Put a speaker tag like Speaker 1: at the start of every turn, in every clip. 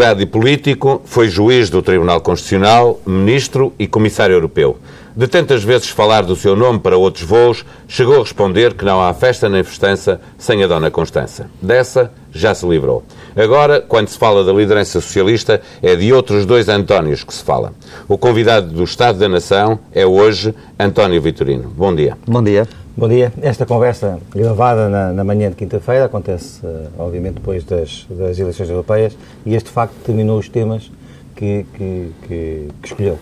Speaker 1: Advogado e político, foi juiz do Tribunal Constitucional, ministro e comissário europeu. De tantas vezes falar do seu nome para outros voos, chegou a responder que não há festa nem festança sem a Dona Constança. Dessa já se livrou. Agora, quando se fala da liderança socialista, é de outros dois Antónios que se fala. O convidado do Estado da Nação é hoje António Vitorino. Bom dia.
Speaker 2: Bom dia.
Speaker 3: Bom dia. Esta conversa gravada na, na manhã de quinta-feira acontece, uh, obviamente, depois das, das, eleições europeias e este facto determinou os temas que, que, que, que escolheu.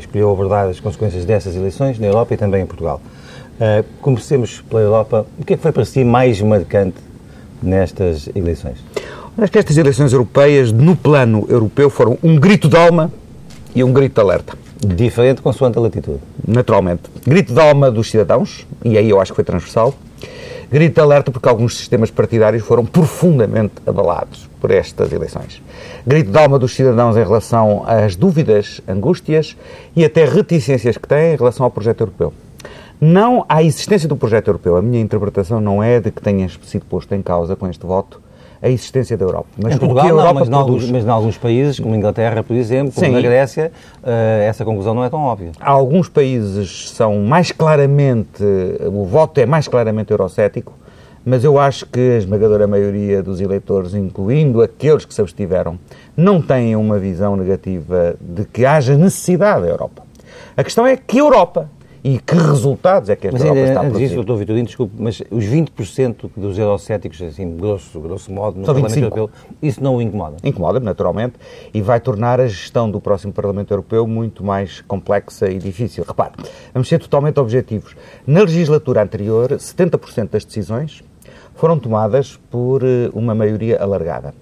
Speaker 3: Escolheu abordar as consequências dessas eleições na Europa e também em Portugal. Uh, comecemos pela Europa. O que é que foi para si mais marcante nestas eleições?
Speaker 2: Acho que estas eleições europeias, no plano europeu, foram um grito de alma e um grito de alerta.
Speaker 3: Diferente consoante a latitude.
Speaker 2: Naturalmente. Grito de alma dos cidadãos, e aí eu acho que foi transversal. Grito de alerta porque alguns sistemas partidários foram profundamente abalados por estas eleições. Grito de alma dos cidadãos em relação às dúvidas, angústias e até reticências que têm em relação ao projeto europeu. Não à existência do projeto europeu. A minha interpretação não é de que tenha sido posto em causa com este voto a existência da Europa.
Speaker 3: Mas em Portugal, não, Europa mas, produz... alguns, mas em alguns países, como a Inglaterra, por exemplo, como Sim. na Grécia, uh, essa conclusão não é tão óbvia.
Speaker 2: Alguns países são mais claramente, o voto é mais claramente eurocético, mas eu acho que a esmagadora maioria dos eleitores, incluindo aqueles que se abstiveram, não têm uma visão negativa de que haja necessidade da Europa. A questão é que Europa e que resultados é que esta
Speaker 3: mas
Speaker 2: Europa está a
Speaker 3: produzir? Mas doutor Vitorino, desculpe, mas os 20% dos eurocéticos, assim, grosso, grosso modo, no São Parlamento 25. Europeu, isso não o incomoda?
Speaker 2: Incomoda, naturalmente, e vai tornar a gestão do próximo Parlamento Europeu muito mais complexa e difícil. Repare, vamos ser totalmente objetivos. Na legislatura anterior, 70% das decisões foram tomadas por eh, uma maioria alargada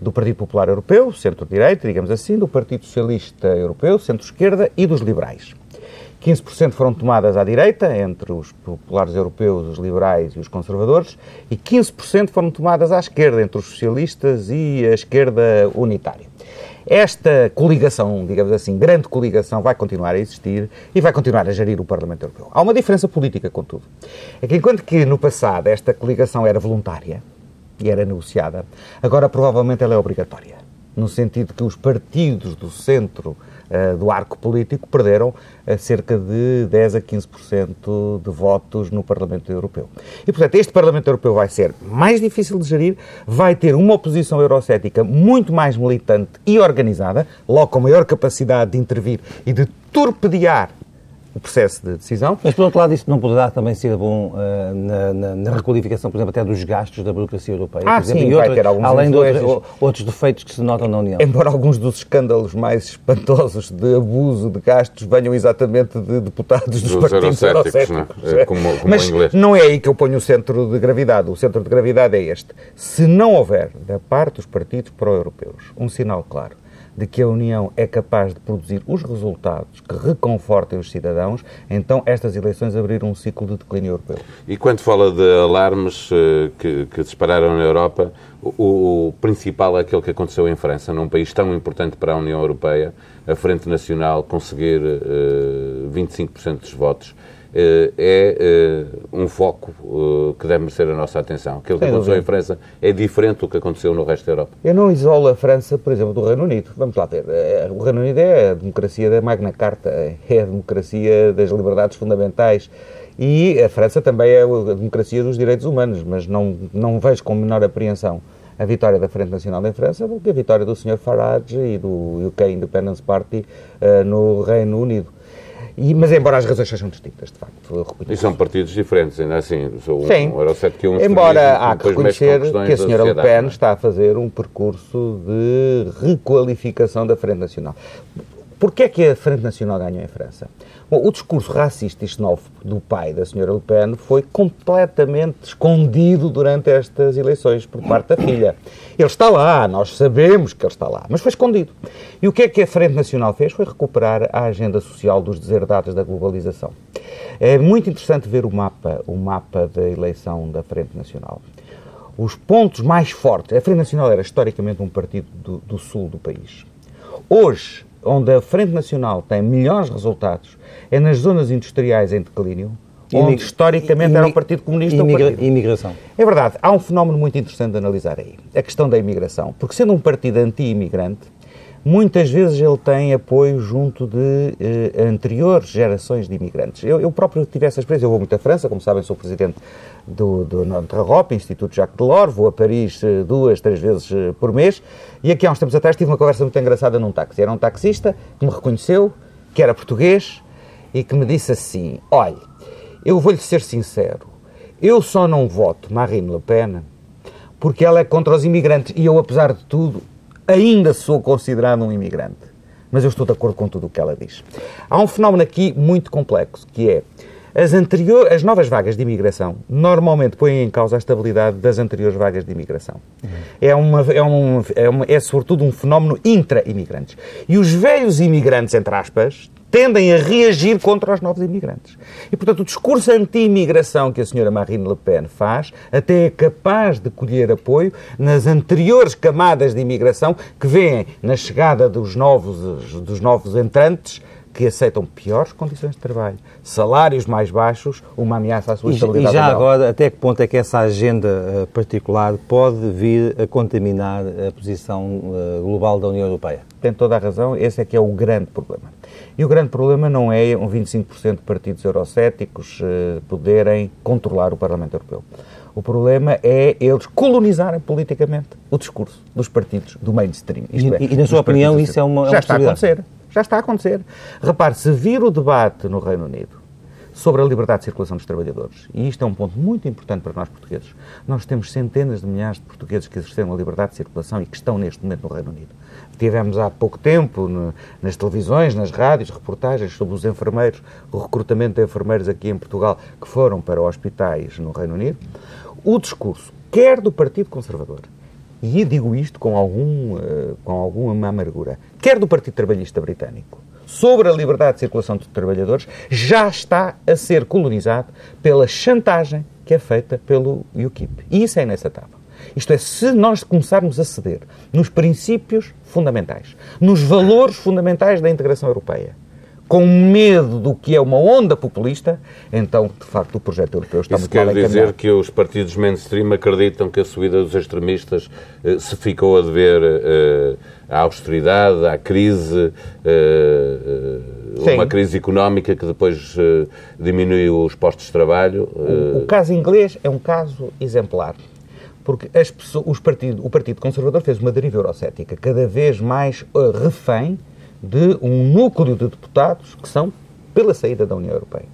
Speaker 2: do Partido Popular Europeu, centro-direita, digamos assim, do Partido Socialista Europeu, centro-esquerda e dos liberais. 15% foram tomadas à direita, entre os populares europeus, os liberais e os conservadores, e 15% foram tomadas à esquerda, entre os socialistas e a esquerda unitária. Esta coligação, digamos assim, grande coligação, vai continuar a existir e vai continuar a gerir o Parlamento Europeu. Há uma diferença política, contudo. É que enquanto que no passado esta coligação era voluntária e era negociada, agora provavelmente ela é obrigatória. No sentido que os partidos do centro do arco político perderam uh, cerca de 10 a 15% de votos no Parlamento Europeu. E, portanto, este Parlamento Europeu vai ser mais difícil de gerir, vai ter uma oposição eurocética muito mais militante e organizada, logo com maior capacidade de intervir e de torpedear o processo de decisão.
Speaker 3: Mas, por outro lado, isso não poderá também ser bom uh, na, na, na, requalificação, por exemplo, até dos gastos da burocracia europeia.
Speaker 2: Ah,
Speaker 3: exemplo,
Speaker 2: sim, vai ter alguns
Speaker 3: Além de outros, outros, defeitos que se notam na União.
Speaker 2: Embora alguns dos escândalos mais espantosos de abuso de gastos venham exatamente de deputados dos, dos partidos eurocéticos. Não é?
Speaker 1: como, como
Speaker 2: Mas não é aí que eu ponho o centro de gravidade. O centro de gravidade é este. Se não houver, da parte dos partidos pró-europeus, um sinal claro de que a União é capaz de produzir os resultados que reconfortem os cidadãos, então estas eleições abriram um ciclo de declínio europeu.
Speaker 1: E quando fala de alarmes uh, que, que, dispararam na Europa, o, o, principal é aquele que aconteceu em França, num país tão importante para a União Europeia, a Frente Nacional conseguir uh, eh, 25% dos votos eh, é eh, um foco eh, que deve merecer a nossa atenção. Aquilo que aconteceu em França é diferente do que aconteceu no resto da Europa.
Speaker 2: Eu não isolo a França, por exemplo, do Reino Unido. Vamos lá ver. O Reino Unido é a democracia da Magna Carta, é a democracia das liberdades fundamentais. E a França também é a democracia dos direitos humanos, mas não, não vejo com menor apreensão a vitória da Frente Nacional em França do que a vitória do Sr. Farage e do UK Independence Party uh, no Reino Unido. E, mas embora as razões sejam distintas, de facto.
Speaker 1: E são partidos diferentes, ainda assim. Sou
Speaker 2: Sim.
Speaker 1: Um um
Speaker 2: embora há que reconhecer que a senhora Le Pen é? está a fazer um percurso de requalificação da Frente Nacional. Porquê é que a Frente Nacional ganhou em França? Bom, o discurso racista e xenófobo do pai da senhora Le Pen foi completamente escondido durante estas eleições por parte da filha. Ele está lá, nós sabemos que ele está lá, mas foi escondido. E o que é que a Frente Nacional fez? Foi recuperar a agenda social dos deserdados da globalização. É muito interessante ver o mapa, o mapa da eleição da Frente Nacional. Os pontos mais fortes. A Frente Nacional era historicamente um partido do, do sul do país. Hoje, onde a Frente Nacional tem melhores resultados é nas zonas industriais em declínio, onde historicamente era o Partido Comunista
Speaker 3: imigra
Speaker 2: o partido.
Speaker 3: imigração.
Speaker 2: É verdade, há um fenómeno muito interessante de analisar aí, a questão da imigração. Porque sendo um partido anti-imigrante, muitas vezes ele tem apoio junto de eh, anteriores gerações de imigrantes. Eu, eu, próprio tive essa experiência, eu vou muito à França, como sabem, sou presidente do, do Notre Instituto Jacques Delors, vou a Paris eh, duas, três vezes eh, por mês, e aqui há uns tempos atrás tive uma conversa muito engraçada num táxi. Era um taxista que me reconheceu, que era português, e que me disse assim, olha, eu vou-lhe ser sincero, eu só não voto Marine Le Pen porque ela é contra os imigrantes, e eu, apesar de tudo, ainda sou considerado um imigrante. Mas eu estou de acordo com tudo o que ela diz. Há um fenómeno aqui muito complexo, que é as, anterior, as novas vagas de imigração normalmente põem em causa a estabilidade das anteriores vagas de imigração. Uhum. É, uma, é, um, é, uma, é, sobretudo um fenómeno intra-imigrantes. E os velhos imigrantes, entre aspas, tendem a reagir contra os novos imigrantes. E, portanto, o discurso anti-imigração que a senhora Marine Le Pen faz até é capaz de colher apoio nas anteriores camadas de imigração que veem na chegada dos novos, dos novos entrantes que aceitam piores condições de trabalho, salários mais baixos, uma ameaça à sua estabilidade.
Speaker 3: E já agora, até que ponto é que essa agenda eh, particular pode vir a contaminar a posição eh, global da União Europeia?
Speaker 2: Tem toda a razão, esse é que é o grande problema. E o grande problema não é um 25% de partidos eurocéticos uh, poderem controlar o Parlamento Europeu. O problema é eles colonizarem politicamente o discurso dos partidos do mainstream.
Speaker 3: Isto e, é, e na sua opinião, isso é uma.
Speaker 2: É Já está a acontecer. Já está a acontecer. Repare, se vir o debate no Reino Unido sobre a liberdade de circulação dos trabalhadores, e isto é um ponto muito importante para nós portugueses, nós temos centenas de milhares de portugueses que exerceram a liberdade de circulação e que estão neste momento no Reino Unido. Tivemos há pouco tempo no, nas televisões, nas rádios, reportagens sobre os enfermeiros, o recrutamento de enfermeiros aqui em Portugal que foram para hospitais no Reino Unido. O discurso, quer do Partido Conservador, e digo isto com, algum, uh, com alguma amargura, quer do Partido Trabalhista Britânico, sobre a liberdade de circulação de trabalhadores, já está a ser colonizado pela chantagem que é feita pelo UKIP. E isso é inaceitável. Isto é, se nós começarmos a ceder nos princípios fundamentais, nos valores fundamentais da integração europeia, com medo do que é uma onda populista, então, de facto, o projeto europeu está
Speaker 1: Isso
Speaker 2: muito
Speaker 1: quer
Speaker 2: mal
Speaker 1: dizer que os partidos mainstream acreditam que a subida dos extremistas eh, se ficou a dever eh, à austeridade, à crise, eh, eh uma crise económica que depois eh, diminuiu os postos de trabalho.
Speaker 2: O, o caso inglês é um caso exemplar porque pessoas, partido, o Partido Conservador fez uma deriva eurocética, cada vez mais uh, refém de um núcleo de deputados que são pela saída da União Europeia.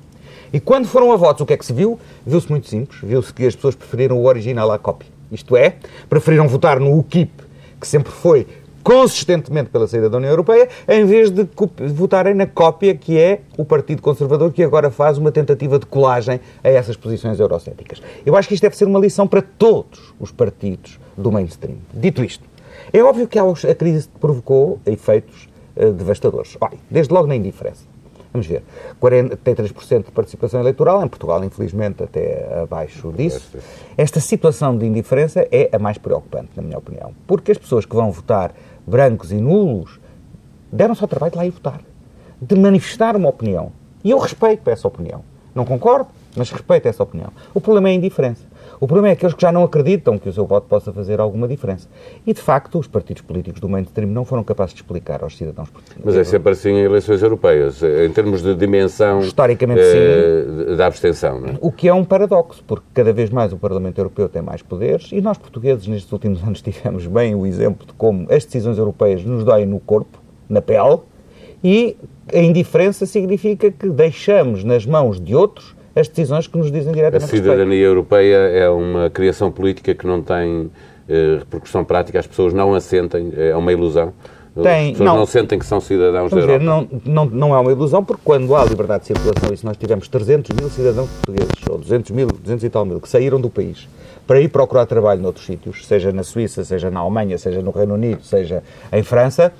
Speaker 2: E quando foram a votos, o que é que se viu? Viu-se muito simples. Viu-se que as pessoas preferiram o original à cópia. Isto é, preferiram votar no UKIP, que sempre foi consistentemente pela saída da União Europeia, em vez de votarem na cópia que é o Partido Conservador, que agora faz uma tentativa de colagem a essas posições eurocéticas. Eu acho que isto deve ser uma lição para todos os partidos do mainstream. Dito isto, é óbvio que a crise provocou efeitos uh, devastadores. Olha, desde logo na indiferença. Vamos ver. 43% de participação eleitoral, em Portugal, infelizmente, até abaixo disso. Esta situação de indiferença é a mais preocupante, na minha opinião. Porque as pessoas que vão votar brancos e nulos, deram-se ao trabalho de lá ir votar, de manifestar uma opinião. E eu respeito essa opinião. Não concordo, mas respeito essa opinião. O problema é a indiferença. O problema é aqueles que já não acreditam que o seu voto possa fazer alguma diferença. E, de facto, os partidos políticos do mainstream não foram capazes de explicar aos cidadãos portugueses.
Speaker 1: Mas é sempre assim em eleições europeias, em termos de dimensão
Speaker 2: Historicamente,
Speaker 1: eh, sim. da abstenção. Não é?
Speaker 2: O que é um paradoxo, porque cada vez mais o Parlamento Europeu tem mais poderes e nós, portugueses, nestes últimos anos tivemos bem o exemplo de como as decisões europeias nos doem no corpo, na pele, e a indiferença significa que deixamos nas mãos de outros as decisões que nos dizem diretamente
Speaker 1: A cidadania respeito. europeia é uma criação política que não tem eh, repercussão prática, as pessoas não a sentem, é uma ilusão. Tem, as pessoas não, não sentem que são cidadãos da Europa.
Speaker 2: Ver, não, não, não é uma ilusão, porque quando há liberdade de circulação, e se nós tivemos 300 mil cidadãos portugueses, ou 200 mil, 200 e tal mil, que saíram do país para ir procurar trabalho noutros sítios, seja na Suíça, seja na Alemanha, seja no Reino Unido, seja em França,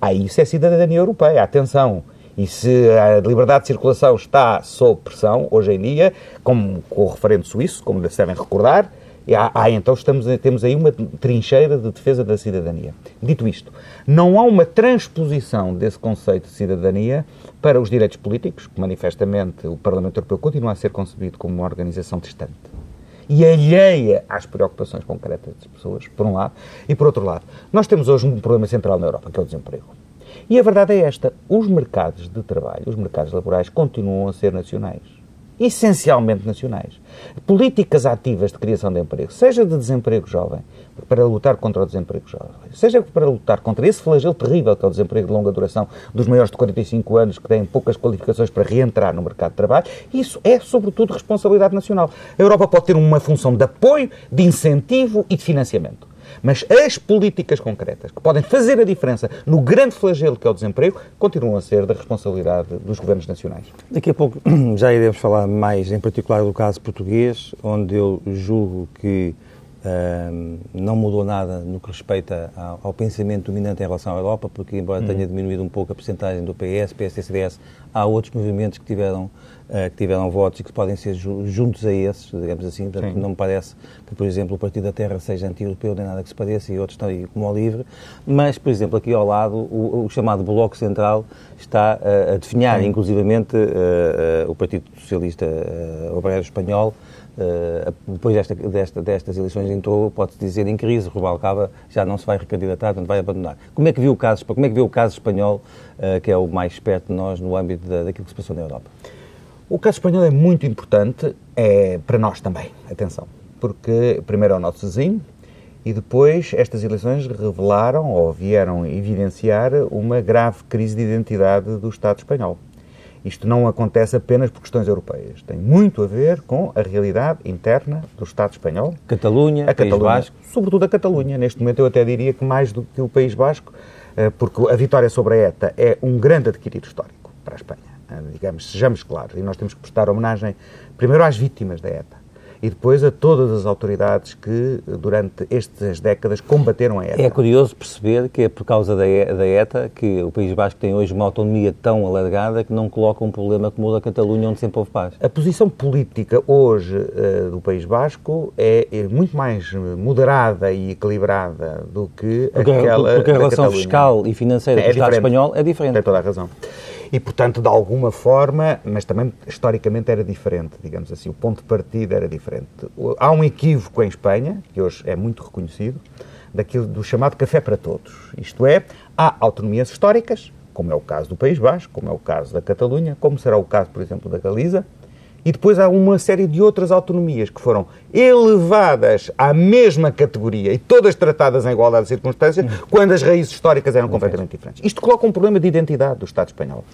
Speaker 2: aí isso é cidadania europeia. Atenção, e se a liberdade de circulação está sob pressão, hoje em dia, como com o referendo suíço, como devem recordar, há, há, então estamos, temos aí uma trincheira de defesa da cidadania. Dito isto, não há uma transposição desse conceito de cidadania para os direitos políticos, que manifestamente o Parlamento Europeu continua a ser concebido como uma organização distante e alheia às preocupações concretas das pessoas, por um lado, e por outro lado, nós temos hoje um problema central na Europa, que é o desemprego. E a verdade é esta: os mercados de trabalho, os mercados laborais, continuam a ser nacionais essencialmente nacionais. Políticas ativas de criação de emprego, seja de desemprego jovem, para lutar contra o desemprego jovem, seja para lutar contra esse flagelo terrível que é o desemprego de longa duração dos maiores de 45 anos que têm poucas qualificações para reentrar no mercado de trabalho, isso é sobretudo responsabilidade nacional. A Europa pode ter uma função de apoio, de incentivo e de financiamento. Mas as políticas concretas que podem fazer a diferença no grande flagelo que é o desemprego continuam a ser da responsabilidade dos governos nacionais.
Speaker 3: Daqui a pouco já iremos falar mais em particular do caso português, onde eu julgo que Uh, não mudou nada no que respeita ao, ao, pensamento dominante em relação à Europa, porque, embora uhum. tenha diminuído um pouco a porcentagem do PS, PS e CDS, há outros movimentos que tiveram, que tiveram votos e que podem ser ju juntos a esses, digamos assim. Portanto, não me parece que, por exemplo, o Partido da Terra seja anti-europeu, nem nada que se pareça, e outros estão aí como ao livre. Mas, por exemplo, aqui ao lado, o, o chamado Bloco Central está uh, a definhar, Sim. inclusivamente, o Partido Socialista Obrero Espanhol Uh, depois desta, desta, destas eleições entrou, pode-se dizer, em crise. Rubalcaba já não se vai recandidatar, não vai abandonar. Como é que viu o caso, como é que viu o caso espanhol, uh, que é o mais perto de nós no âmbito da, daquilo que se passou na Europa?
Speaker 2: O caso espanhol é muito importante, é para nós também, atenção, porque primeiro é o nosso vizinho e depois estas eleições revelaram ou vieram evidenciar uma grave crise de identidade do Estado espanhol. Isto não acontece apenas por questões europeias. Tem muito a ver com a realidade interna do Estado espanhol.
Speaker 3: Catalunha,
Speaker 2: a
Speaker 3: Catalunha, País Basco.
Speaker 2: Sobretudo a Catalunha. Neste momento eu até diria que mais do que o País Basco, eh, porque a vitória sobre a ETA é um grande adquirido histórico para a Espanha. Eh, digamos, sejamos claros. E nós temos que prestar homenagem primeiro às vítimas da ETA e depois a todas as autoridades que, durante estas décadas, combateram a ETA.
Speaker 3: É curioso perceber que é por causa da ETA que o País Basco tem hoje uma autonomia tão alargada que não coloca um problema como o da Catalunha, onde sempre houve paz.
Speaker 2: A posição política hoje uh, do País Basco é, é, muito mais moderada e equilibrada do que
Speaker 3: porque,
Speaker 2: aquela
Speaker 3: Porque a relação fiscal e financeira é do Estado espanhol é diferente.
Speaker 2: Tem toda a razão e, portanto, de alguma forma, mas também historicamente era diferente, digamos assim, o ponto de partida era diferente. Há um equívoco em Espanha, que hoje é muito reconhecido, daquilo do chamado café para todos. Isto é, há autonomias históricas, como é o caso do País Basco, como é o caso da Catalunha, como será o caso, por exemplo, da Galiza, e depois há uma série de outras autonomias que foram elevadas à mesma categoria e todas tratadas em igualdade de circunstâncias, quando as raízes históricas eram completamente diferentes. Isto coloca um problema de identidade do Estado espanhol.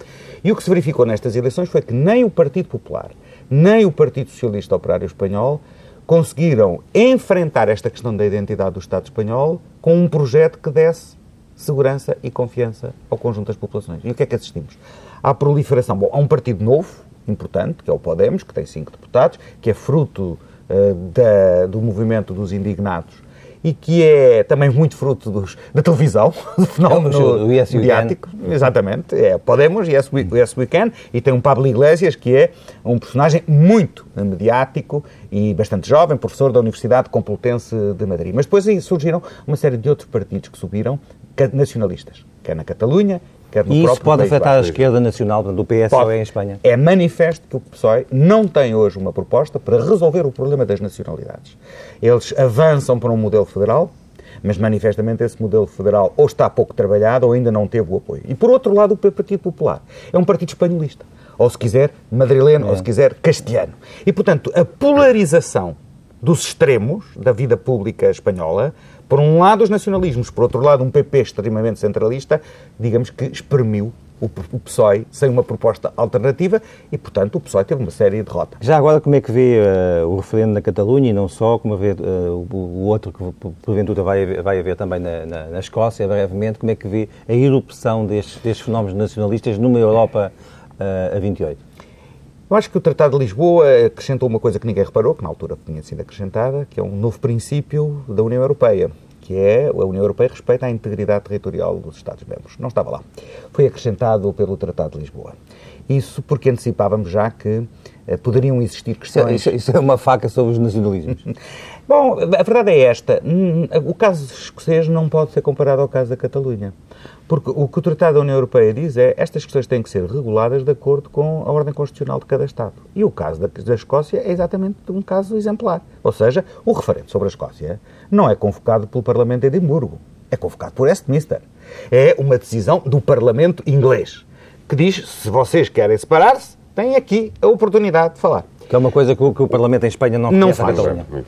Speaker 2: E o que se verificou nestas eleições foi que nem o Partido Popular, nem o Partido Socialista Operário Espanhol conseguiram enfrentar esta questão da identidade do Estado espanhol com um projeto que desse segurança e confiança ao conjunto das populações. E o que é que assistimos? À proliferação. Bom, há um partido novo, importante, que é o Podemos, que tem cinco deputados, que é fruto uh, da, do movimento dos indignados e que é também muito fruto dos, da televisão, do fenómeno
Speaker 3: o yes
Speaker 2: mediático. Exatamente, é Podemos, yes we, yes we Can, e tem um Pablo Iglesias, que é um personagem muito mediático e bastante jovem, professor da Universidade Complutense de Madrid. Mas depois aí surgiram uma série de outros partidos que subiram, nacionalistas, quer na Catalunha, quer no
Speaker 3: e
Speaker 2: isso
Speaker 3: pode afetar a esquerda nacional, do PSOE em Espanha?
Speaker 2: É manifesto que o PSOE não tem hoje uma proposta para resolver o problema das nacionalidades. Eles avançam para um modelo federal, mas manifestamente esse modelo federal ou está pouco trabalhado ou ainda não teve o apoio. E por outro lado, o Partido Popular é um partido espanholista, ou se quiser madrileno, é. ou se quiser castelhano. E portanto, a polarização dos extremos da vida pública espanhola por um lado, os nacionalismos, por outro lado, um PP extremamente centralista, digamos que exprimiu o PSOE sem uma proposta alternativa e, portanto, o PSOE teve uma série de derrotas.
Speaker 3: Já agora, como é que vê uh, o referendo na Catalunha e não só, como vê uh, o, o, outro que porventura vai, vai haver também na, na, na, Escócia, brevemente, como é que vê a erupção destes, destes fenómenos nacionalistas numa Europa uh, a 28?
Speaker 2: Eu acho que o Tratado de Lisboa acrescentou uma coisa que ninguém reparou, que na altura tinha sido acrescentada, que é um novo princípio da União Europeia, que é a União Europeia respeita a integridade territorial dos Estados-membros. Não estava lá. Foi acrescentado pelo Tratado de Lisboa. Isso porque antecipávamos já que poderiam existir
Speaker 3: Isso,
Speaker 2: questões...
Speaker 3: isso- isso é uma faca sobre os nacionalismos.
Speaker 2: Bom, a verdade é esta. Hum, O caso escocês não pode ser comparado ao caso da Catalunha. Porque o que o Tratado da União Europeia diz é estas questões têm que ser reguladas de acordo com a ordem constitucional de cada Estado. E o caso da, da Escócia é exatamente um caso exemplar. Ou seja, o referendo sobre a Escócia não é convocado pelo Parlamento de Edimburgo. É convocado por Westminster. É uma decisão do Parlamento inglês que diz se vocês querem separar-se, têm aqui a oportunidade de falar.
Speaker 3: Que é uma coisa que o, que o Parlamento em Espanha não,
Speaker 2: Não faz.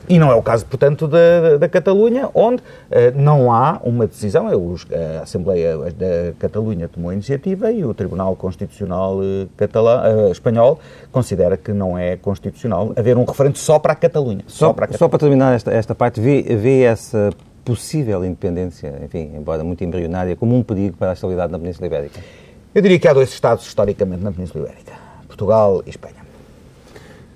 Speaker 2: E não é o caso, portanto, da, da Catalunha, onde eh, não há uma decisão. É os- A Assembleia da Catalunha tomou a iniciativa e o Tribunal Constitucional eh, catalã, eh, espanhol considera que não é constitucional haver um referendo só para a Catalunha. Só,
Speaker 3: Só,
Speaker 2: para a
Speaker 3: só
Speaker 2: Catalunha.
Speaker 3: para terminar esta, esta parte, vê, vê essa possível independência, enfim, embora muito embrionária, como um perigo para a estabilidade na Península Ibérica?
Speaker 2: Eu diria que há dois Estados historicamente na Península Ibérica: Portugal e Espanha.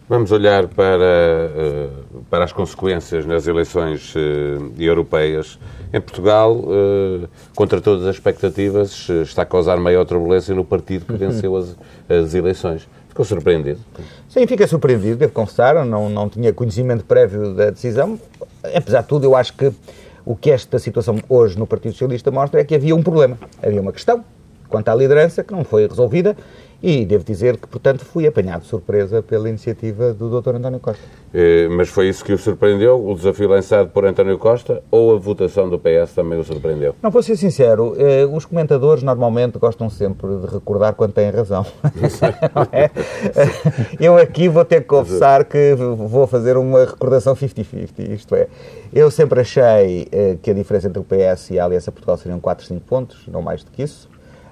Speaker 1: Vamos olhar para, eh, para as consequências nas eleições eh, europeias. Em Portugal, eh, contra todas as expectativas, está a causar maior turbulência no partido que venceu as, as eleições. Ficou surpreendido?
Speaker 2: Sim, fiquei surpreendido, devo confessar, não, não tinha conhecimento prévio da decisão. Apesar de tudo, eu acho que o que esta situação hoje no Partido Socialista mostra é que havia um problema, havia uma questão quanto à liderança que não foi resolvida e devo dizer que, portanto, fui apanhado de surpresa pela iniciativa do Dr. António Costa.
Speaker 1: Eh, Mas foi isso que o surpreendeu? O desafio lançado por António Costa ou a votação do PS também o surpreendeu?
Speaker 2: Não, vou ser sincero, eh, os comentadores normalmente gostam sempre de recordar quando têm razão. É? Eu aqui vou ter que confessar que vou fazer uma recordação 50-50, isto é, eu sempre achei eh, que a diferença entre o PS e a Aliança Portugal seriam 4, 5 pontos, não mais do que isso.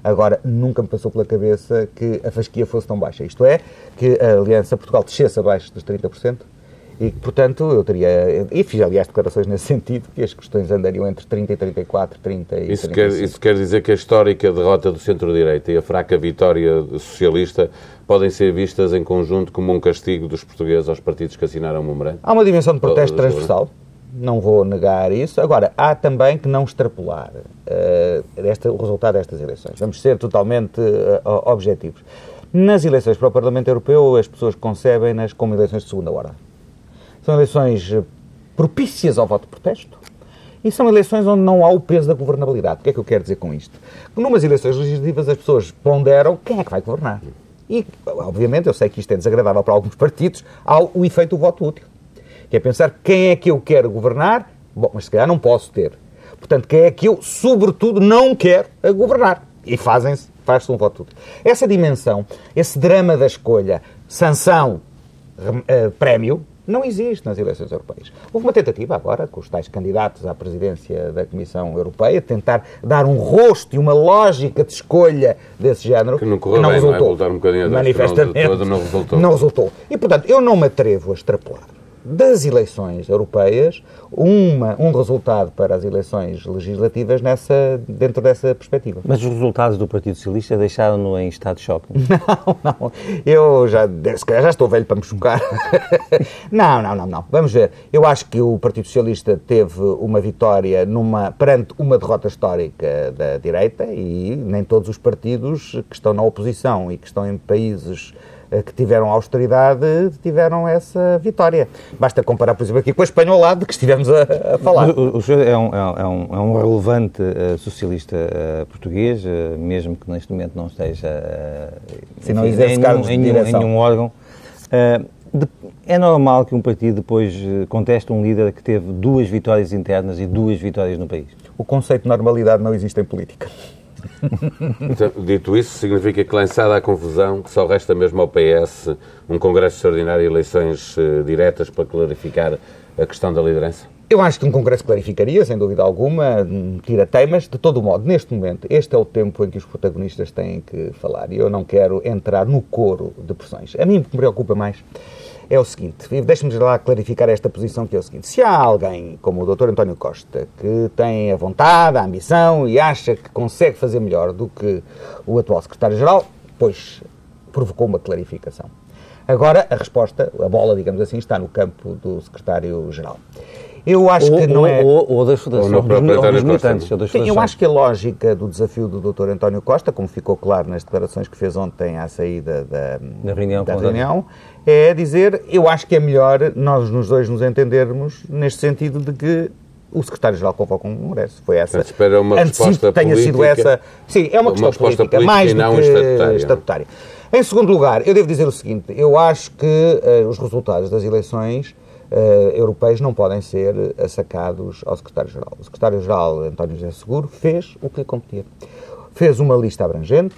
Speaker 2: Agora, nunca me passou pela cabeça que a fasquia fosse tão baixa. Isto é, que a Aliança Portugal descesse abaixo dos 30%. E que, portanto, eu teria, e fiz aliás declarações nesse sentido, que as questões andariam entre 30 e 34, 30 e
Speaker 1: Isso quer,
Speaker 2: 35.
Speaker 1: isso quer dizer que a histórica derrota do centro-direita e a fraca vitória socialista podem ser vistas em conjunto como um castigo dos portugueses aos partidos que assinaram o memorando?
Speaker 2: Há uma dimensão de protesto transversal, não vou negar isso. Agora, há também que não extrapolar eh, esta- o resultado destas eleições. Vamos ser totalmente o- objetivos. Nas eleições para o Parlamento Europeu, as pessoas concebem-nas como eleições de segunda ordem. São eleições eh, propícias ao voto de protesto e são eleições onde não há o peso da governabilidade. O que é que eu quero dizer com isto? Que numas eleições legislativas as pessoas ponderam quem é que vai governar. E, obviamente, eu sei que isto é desagradável para alguns partidos, há o efeito do voto útil. Que é pensar quem é que eu quero governar, bom, mas se calhar não posso ter. Portanto, quem é que eu, sobretudo, não quero a governar. E fazem-se, faz-se um voto útil. Essa dimensão, esse drama da escolha, sanção, eh, prémio, não existe nas eleições europeias. Houve uma tentativa agora, com os tais candidatos à presidência da Comissão Europeia, de tentar dar um rosto e uma lógica de escolha desse género.
Speaker 1: Que não correu bem, não é?
Speaker 2: resultou.
Speaker 1: Voltar um bocadinho
Speaker 2: Manifestamente.
Speaker 1: não- não resultou.
Speaker 2: Não resultou. E, portanto, eu não me atrevo a extrapolar das eleições europeias uma, um resultado para as eleições legislativas nessa, dentro dessa perspectiva.
Speaker 3: Mas os resultados do Partido Socialista deixaram-no em estado de choque.
Speaker 2: Não, não. Eu já, já estou velho para me chocar. não, não, não, não. Vamos ver. Eu acho que o Partido Socialista teve uma vitória numa, perante uma derrota histórica da direita e nem todos os partidos que estão na oposição e que estão em países que tiveram austeridade tiveram essa vitória. Basta comparar, por exemplo, aqui com a espanholada que estivemos a, a falar.
Speaker 3: O, o senhor é um, é um, é um relevante eh, socialista eh, português, eh, mesmo que neste momento não esteja eh,
Speaker 2: Sim, não
Speaker 3: enfim, em, nenhum, em, nenhum, em nenhum órgão. Eh, de- é normal que um partido depois eh, conteste um líder que teve duas vitórias internas e duas vitórias no país.
Speaker 2: O conceito de normalidade não existe em política.
Speaker 1: Então, dito isso, significa que, lançada a confusão, que só resta mesmo ao PS um Congresso Extraordinário e eleições eh, diretas para clarificar a questão da liderança?
Speaker 2: Eu acho que um Congresso clarificaria, sem dúvida alguma, tira teimas. De todo modo, neste momento, este é o tempo em que os protagonistas têm que falar. E eu não quero entrar no coro de pressões. A mim o que me preocupa mais é o seguinte, deixe-me lá clarificar esta posição que é o seguinte. Se há alguém, como o Dr. António Costa, que tem a vontade, a ambição e acha que consegue fazer melhor do que o atual Secretário-Geral, pois provocou uma clarificação. Agora, a resposta, a bola, digamos assim, está no campo do Secretário-Geral. Eu acho
Speaker 3: ou,
Speaker 2: que não
Speaker 3: ou,
Speaker 2: é.
Speaker 3: Ou, ou das fundações,
Speaker 1: Ou no próprio
Speaker 3: dos, ou dos
Speaker 1: António
Speaker 3: militantes. Ou
Speaker 2: Sim, eu acho que a lógica do desafio do Dr. António Costa, como ficou claro nas declarações que fez ontem à saída da,
Speaker 3: Da reunião
Speaker 2: da reunião, é dizer, eu acho que é melhor nós nos dois nos entendermos neste sentido de que o secretário-geral convoca um congresso. Foi essa.
Speaker 1: Portanto, espera uma
Speaker 2: Antecipo
Speaker 1: resposta
Speaker 2: que tenha sido
Speaker 1: política.
Speaker 2: essa. Sim, é uma
Speaker 1: Uma
Speaker 2: questão
Speaker 1: resposta
Speaker 2: política,
Speaker 1: política
Speaker 2: mais
Speaker 1: e
Speaker 2: do que
Speaker 1: estatutária.
Speaker 2: estatutária. Em segundo lugar, eu devo dizer o seguinte: eu acho que eh, os resultados das eleições eh, europeias não podem ser assacados ao secretário-geral. O secretário-geral, António José Seguro, fez o que competia. Fez uma lista abrangente,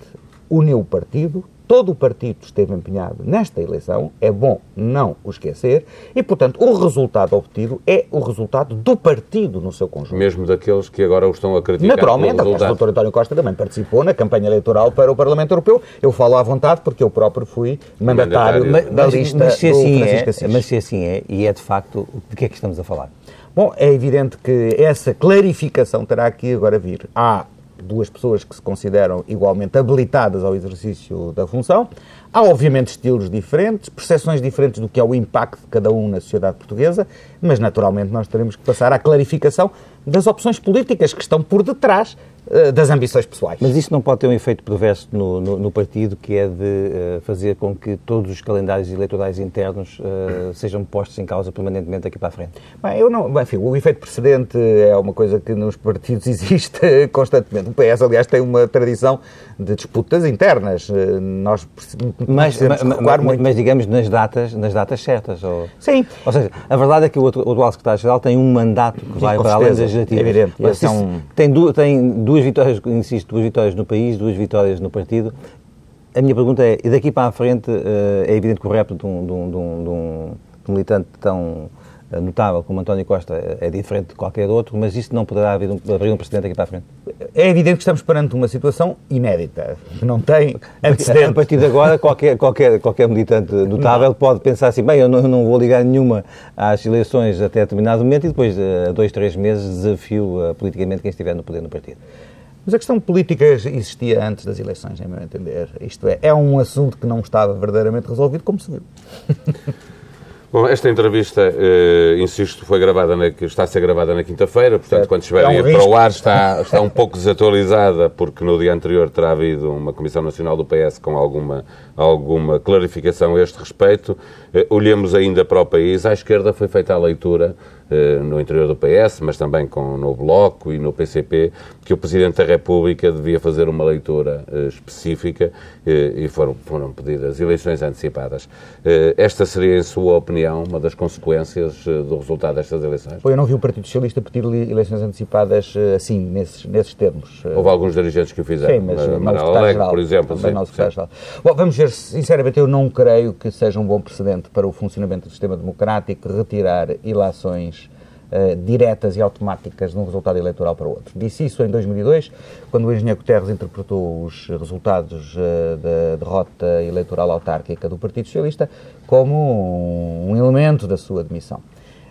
Speaker 2: uniu o partido, todo o partido esteve empenhado nesta eleição, é bom não o esquecer, e, portanto, o resultado obtido é o resultado do partido no seu conjunto.
Speaker 1: Mesmo daqueles que agora o estão a criticar.
Speaker 2: Naturalmente, aliás, o. Dr. António Costa também participou na campanha eleitoral para o Parlamento Europeu. Eu falo à vontade porque eu próprio fui mandatário,
Speaker 1: Mandatário.
Speaker 2: da
Speaker 3: mas,
Speaker 2: lista
Speaker 3: mas se
Speaker 2: do
Speaker 3: assim
Speaker 2: Francisco
Speaker 3: é,
Speaker 2: Assis.
Speaker 3: mas se assim é, e é de facto, de que é que estamos a falar?
Speaker 2: Bom, é evidente que essa clarificação terá que agora vir. Há duas pessoas que se consideram igualmente habilitadas ao exercício da função. Há, obviamente, estilos diferentes, percepções diferentes do que é o impacto de cada um na sociedade portuguesa, mas, naturalmente, nós teremos que passar à clarificação das opções políticas que estão por detrás eh, das ambições pessoais.
Speaker 3: Mas isso não pode ter um efeito perverso no, no, no partido, que é de eh, fazer com que todos os calendários eleitorais internos eh, sejam postos em causa permanentemente daqui para a frente.
Speaker 2: Bem, eu não, enfim, o efeito precedente é uma coisa que nos partidos existe constantemente. O PS, aliás, tem uma tradição de disputas internas. Nós
Speaker 3: Mas, mas, mas-
Speaker 2: muito.
Speaker 3: mas digamos nas datas, nas datas certas. Ou,
Speaker 2: Sim.
Speaker 3: ou seja, a verdade é que o, o atual secretário-geral tem um mandato que vai
Speaker 2: com
Speaker 3: para além das legislativas.
Speaker 2: É evidente.
Speaker 3: Mas
Speaker 2: é um-
Speaker 3: tem, du- tem duas vitórias, insisto, duas vitórias no país, duas vitórias no partido. A minha pergunta é, e daqui para a frente, eh, é evidente que o repto de um, de um- de um- militante tão notável como António Costa é é diferente de qualquer outro, mas isto não poderá haver um, abrir um precedente daqui para a frente.
Speaker 2: É evidente que estamos perante uma situação inédita, que não tem
Speaker 3: A partir de agora, qualquer, qualquer, qualquer militante notável pode pensar assim, bem, eu não, não vou ligar nenhuma às eleições até determinado momento e depois, a dois, três meses, desafio eh, politicamente quem estiver no poder no partido.
Speaker 2: Mas a questão política existia antes das eleições, em meu entender. Isto é, é um assunto que não estava verdadeiramente resolvido, como se viu.
Speaker 1: Bom, esta entrevista, eh, insisto, foi gravada na, que está a ser gravada na quinta-feira, portanto,
Speaker 2: Certo.
Speaker 1: quando estiver
Speaker 2: É um
Speaker 1: para o ar está, está um pouco desatualizada, porque no dia anterior terá havido uma Comissão Nacional do PS com alguma, alguma clarificação a este respeito. Eh, olhemos ainda para o país. À esquerda foi feita a leitura no interior do PS, mas também com, no Bloco e no PCP, que o Presidente da República devia fazer uma leitura eh, específica eh, e foram, foram pedidas eleições antecipadas. Eh, esta seria, em sua opinião, uma das consequências eh, do resultado destas eleições?
Speaker 2: Eu não vi o Partido Socialista pedir eleições antecipadas eh, assim, nesses, nesses termos. Eh,
Speaker 1: Houve alguns dirigentes que o fizeram.
Speaker 2: Sim, mas
Speaker 1: Eh, Manuel Alegre, por exemplo. Sim, sim.
Speaker 2: Bom, vamos ver, sinceramente, eu não creio que seja um bom precedente para o funcionamento do sistema democrático retirar ilações eh, diretas e automáticas de um resultado eleitoral para o outro. Disse isso em 2002, quando o engenheiro Guterres interpretou os resultados eh, da derrota eleitoral autárquica do Partido Socialista como um elemento da sua demissão.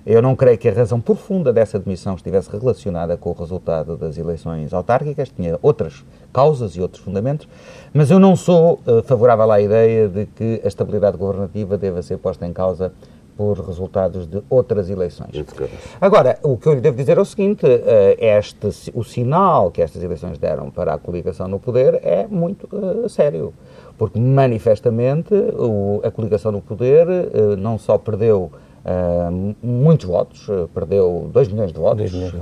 Speaker 2: Eu não creio que a razão profunda dessa demissão estivesse relacionada com o resultado das eleições autárquicas, tinha outras causas e outros fundamentos, mas eu não sou eh, favorável à ideia de que a estabilidade governativa deva ser posta em causa por resultados de outras eleições. Agora, o que eu lhe devo dizer é o seguinte: eh, este, o sinal que estas eleições deram para a coligação no poder é muito eh, sério. Porque, manifestamente, o- a coligação no poder eh, não só perdeu eh, muitos votos, perdeu 2 milhões de votos,
Speaker 3: milhões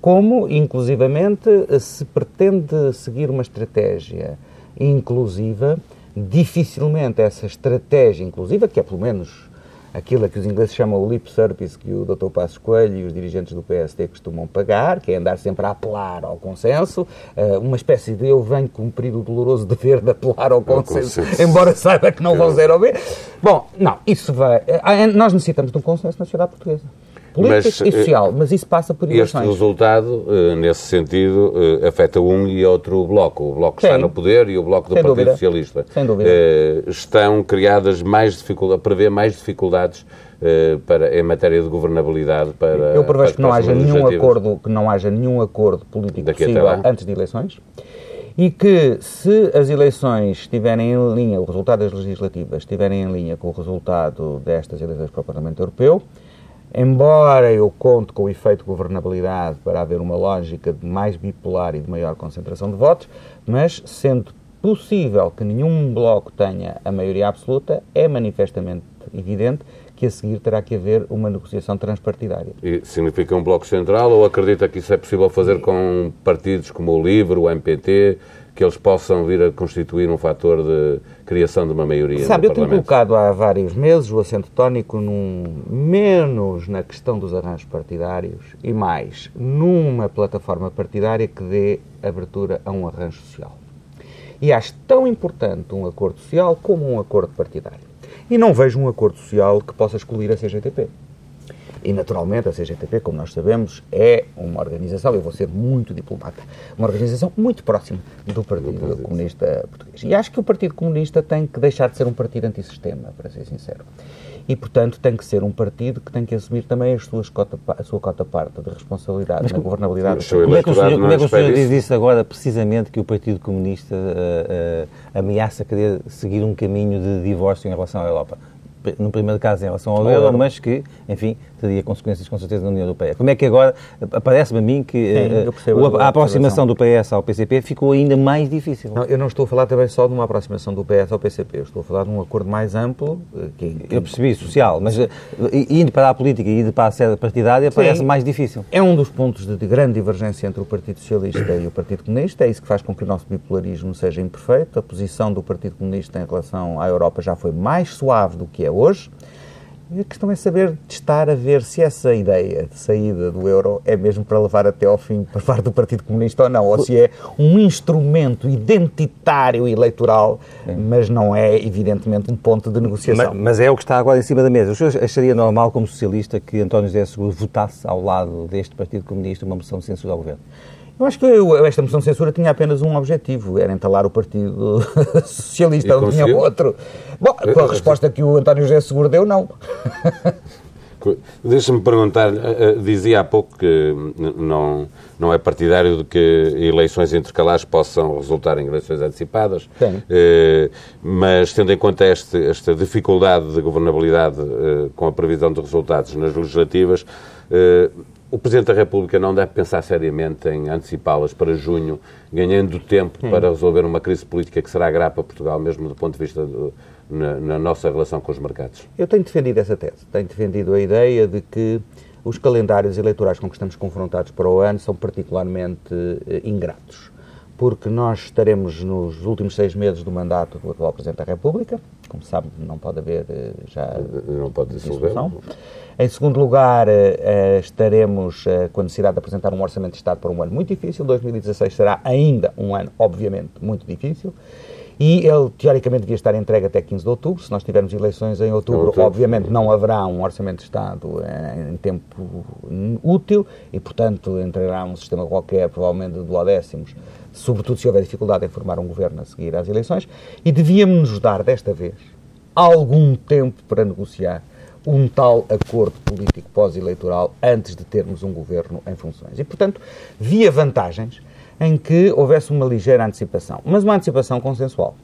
Speaker 2: como, inclusivamente, se pretende seguir uma estratégia inclusiva, dificilmente essa estratégia inclusiva, que é pelo menos aquilo a que os ingleses chamam o lip service que o Dr. Passos Coelho e os dirigentes do PSD costumam pagar, que é andar sempre a apelar ao consenso, eh, uma espécie de eu venho cumprir o doloroso dever de apelar ao consenso,
Speaker 1: consenso.
Speaker 2: embora saiba que não vão ser ouvir. Bom, não, isso vai... eh, Nós necessitamos de um consenso na sociedade portuguesa. Político
Speaker 1: Mas,
Speaker 2: e
Speaker 1: eh,
Speaker 2: social, mas isso passa por
Speaker 1: Este
Speaker 2: eleições.
Speaker 1: resultado, eh, nesse sentido, eh, afeta um e outro bloco. O bloco que está no poder e o bloco do
Speaker 2: Sem
Speaker 1: Partido
Speaker 2: dúvida.
Speaker 1: Socialista.
Speaker 2: Sem dúvida.
Speaker 1: Estão criadas mais dificuldades, prevê mais dificuldades para, em matéria de governabilidade para
Speaker 2: Eu prevejo que não haja nenhum acordo, que não haja nenhum acordo político
Speaker 1: Daqui
Speaker 2: possível antes de eleições e que se as eleições estiverem em linha, o resultado das legislativas estiverem em linha com o resultado destas eleições para o Parlamento Europeu, Embora eu conte com o efeito de governabilidade para haver uma lógica de mais bipolar e de maior concentração de votos, mas sendo possível que nenhum bloco tenha a maioria absoluta, é manifestamente evidente que a seguir terá que haver uma negociação transpartidária.
Speaker 1: E significa um bloco central ou acredita que isso é possível fazer com partidos como o LIVRE, o MPT, que eles possam vir a constituir um fator de criação de uma maioria
Speaker 2: Sabe, eu tenho colocado há vários meses o acento tónico num, menos na questão dos arranjos partidários e mais numa plataforma partidária que dê abertura a um arranjo social. E acho tão importante um acordo social como um acordo partidário. E não vejo um acordo social que possa excluir a CGTP. E, naturalmente, a CGTP, como nós sabemos, é uma organização, eu vou ser muito diplomata, uma organização muito próxima do Partido Comunista Português. E acho que o Partido Comunista tem que deixar de ser um partido antissistema, para ser sincero. E, portanto, tem que ser um partido que tem que assumir também as suas cota, a sua cota parte de responsabilidade Mas, na governabilidade.
Speaker 3: Como é que o senhor, como é que o senhor diz isso agora, precisamente, que o Partido Comunista uh, uh, ameaça querer seguir um caminho de divórcio em relação à Europa? no primeiro caso em relação ao euro, mas que, enfim, teria consequências com certeza na União Europeia. Como é que agora, aparece-me a mim que Sim, uh, a, a aproximação do PS ao PCP ficou ainda mais difícil.
Speaker 2: Não, eu não estou a falar também só de uma aproximação do PS ao PCP, eu estou a falar de um acordo mais amplo.
Speaker 3: Eh, que, que... Eu percebi, social, mas uh, indo para a política e indo para a sede partidária parece mais difícil.
Speaker 2: É um dos pontos de, de grande divergência entre o Partido Socialista e o Partido Comunista, é isso que faz com que o nosso bipolarismo seja imperfeito. A posição do Partido Comunista em relação à Europa já foi mais suave do que é hoje. A questão é saber testar a ver se essa ideia de saída do euro é mesmo para levar até ao fim por parte do Partido Comunista ou não, ou se é um instrumento identitário eleitoral, mas não é, evidentemente, um ponto de negociação.
Speaker 3: Mas, mas, é o que está agora em cima da mesa. O senhor acharia normal, como socialista, que António José Seguro votasse ao lado deste Partido Comunista uma moção de censura ao governo?
Speaker 2: Eu acho que eu, esta moção de censura tinha apenas um objetivo, era entalar o Partido Socialista, não tinha outro. Bom, com a resposta que o António José Seguro deu, não.
Speaker 1: Deixa-me perguntar, eh, eh, dizia há pouco que não, não é partidário de que eleições intercalares possam resultar em eleições antecipadas. Eh, mas tendo em conta este, esta dificuldade de governabilidade com a previsão de resultados nas legislativas, o Presidente da República não deve pensar seriamente em antecipá-las para junho, ganhando tempo hum. para resolver uma crise política que será grave para Portugal, mesmo do ponto de vista do, na, na, nossa relação com os mercados?
Speaker 2: Eu tenho defendido essa tese. Tenho defendido a ideia de que os calendários eleitorais com que estamos confrontados para o ano são particularmente eh, ingratos. Porque nós estaremos nos últimos seis meses do mandato do atual Presidente da República, como sabe, não pode haver eh, já.
Speaker 1: Não pode dissolver.
Speaker 2: Em segundo lugar, uh, estaremos uh, com a necessidade de apresentar um orçamento de Estado para um ano muito difícil. 2016 será ainda um ano, obviamente, muito difícil. E ele, teoricamente, devia estar entregue até 15 de outubro. Se nós tivermos eleições em outubro, outubro. obviamente não haverá um orçamento de Estado em tempo útil e, portanto, entrará um sistema qualquer, provavelmente de duodécimos, sobretudo se houver dificuldade em formar um governo a seguir às eleições. E devíamos nos dar, desta vez, algum tempo para negociar um tal acordo político pós-eleitoral antes de termos um governo em funções. E, portanto, via vantagens em que houvesse uma ligeira antecipação, mas uma antecipação consensual.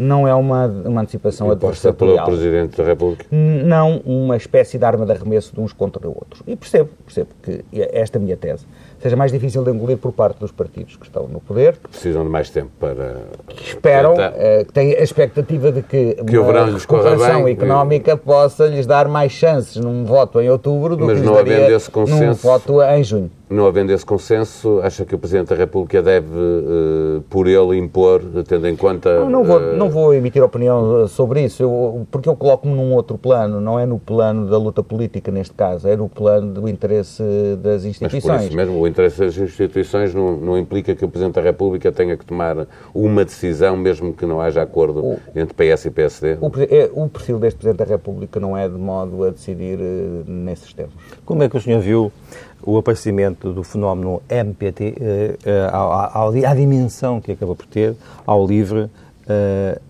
Speaker 2: Não é uma, uma antecipação adversatorial.
Speaker 1: pelo Presidente da República?
Speaker 2: Não uma espécie de arma de arremesso de uns contra outros. E percebo, percebo que esta minha tese seja mais difícil de engolir por parte dos partidos que estão no poder.
Speaker 1: Que precisam de mais tempo para.
Speaker 2: Que esperam, uh, que têm a expectativa de que,
Speaker 1: que uma recuperação
Speaker 2: económica possa lhes dar mais chances num voto em outubro do
Speaker 1: Mas
Speaker 2: que
Speaker 1: lhes daria num
Speaker 2: voto em junho
Speaker 1: não havendo esse consenso, acha que o Presidente da República deve, uh, por ele, impor, tendo em conta...
Speaker 2: Não, não, vou, uh... não vou emitir opinião sobre isso, eu, porque eu coloco-me num outro plano, não é no plano da luta política, neste caso, é no plano do interesse das instituições. Mas
Speaker 1: por isso mesmo, o interesse das instituições não, não implica que o Presidente da República tenha que tomar uma decisão, mesmo que não haja acordo o, entre PS e PSD?
Speaker 2: O, é, o perfil deste Presidente da República não é de modo a decidir uh, nesses termos.
Speaker 3: Como é que o senhor viu o aparecimento do fenómeno MPT, eh, eh, à, dimensão que acaba por ter, ao livre, eh,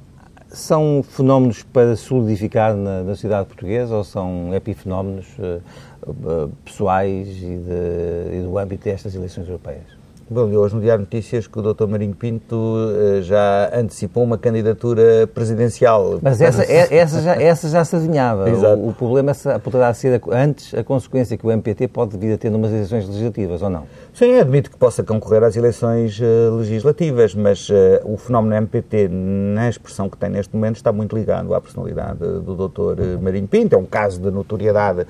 Speaker 3: são fenómenos para solidificar na, na sociedade portuguesa ou são epifenómenos pessoais e, de, e do âmbito destas eleições europeias?
Speaker 2: Bom, li hoje no Diário Notícias que o Dr. Marinho Pinto uh, já antecipou uma candidatura presidencial.
Speaker 3: Mas essa, é, essa, já, essa já se adivinhava. O, o, problema poderá ser antes a consequência que o MPT pode vir a ter numas eleições legislativas, ou não?
Speaker 2: Sim, admito que possa concorrer às eleições uh, legislativas, mas uh, o fenómeno MPT, na expressão que tem neste momento, está muito ligado à personalidade do Dr. Marinho Pinto. É um caso de notoriedade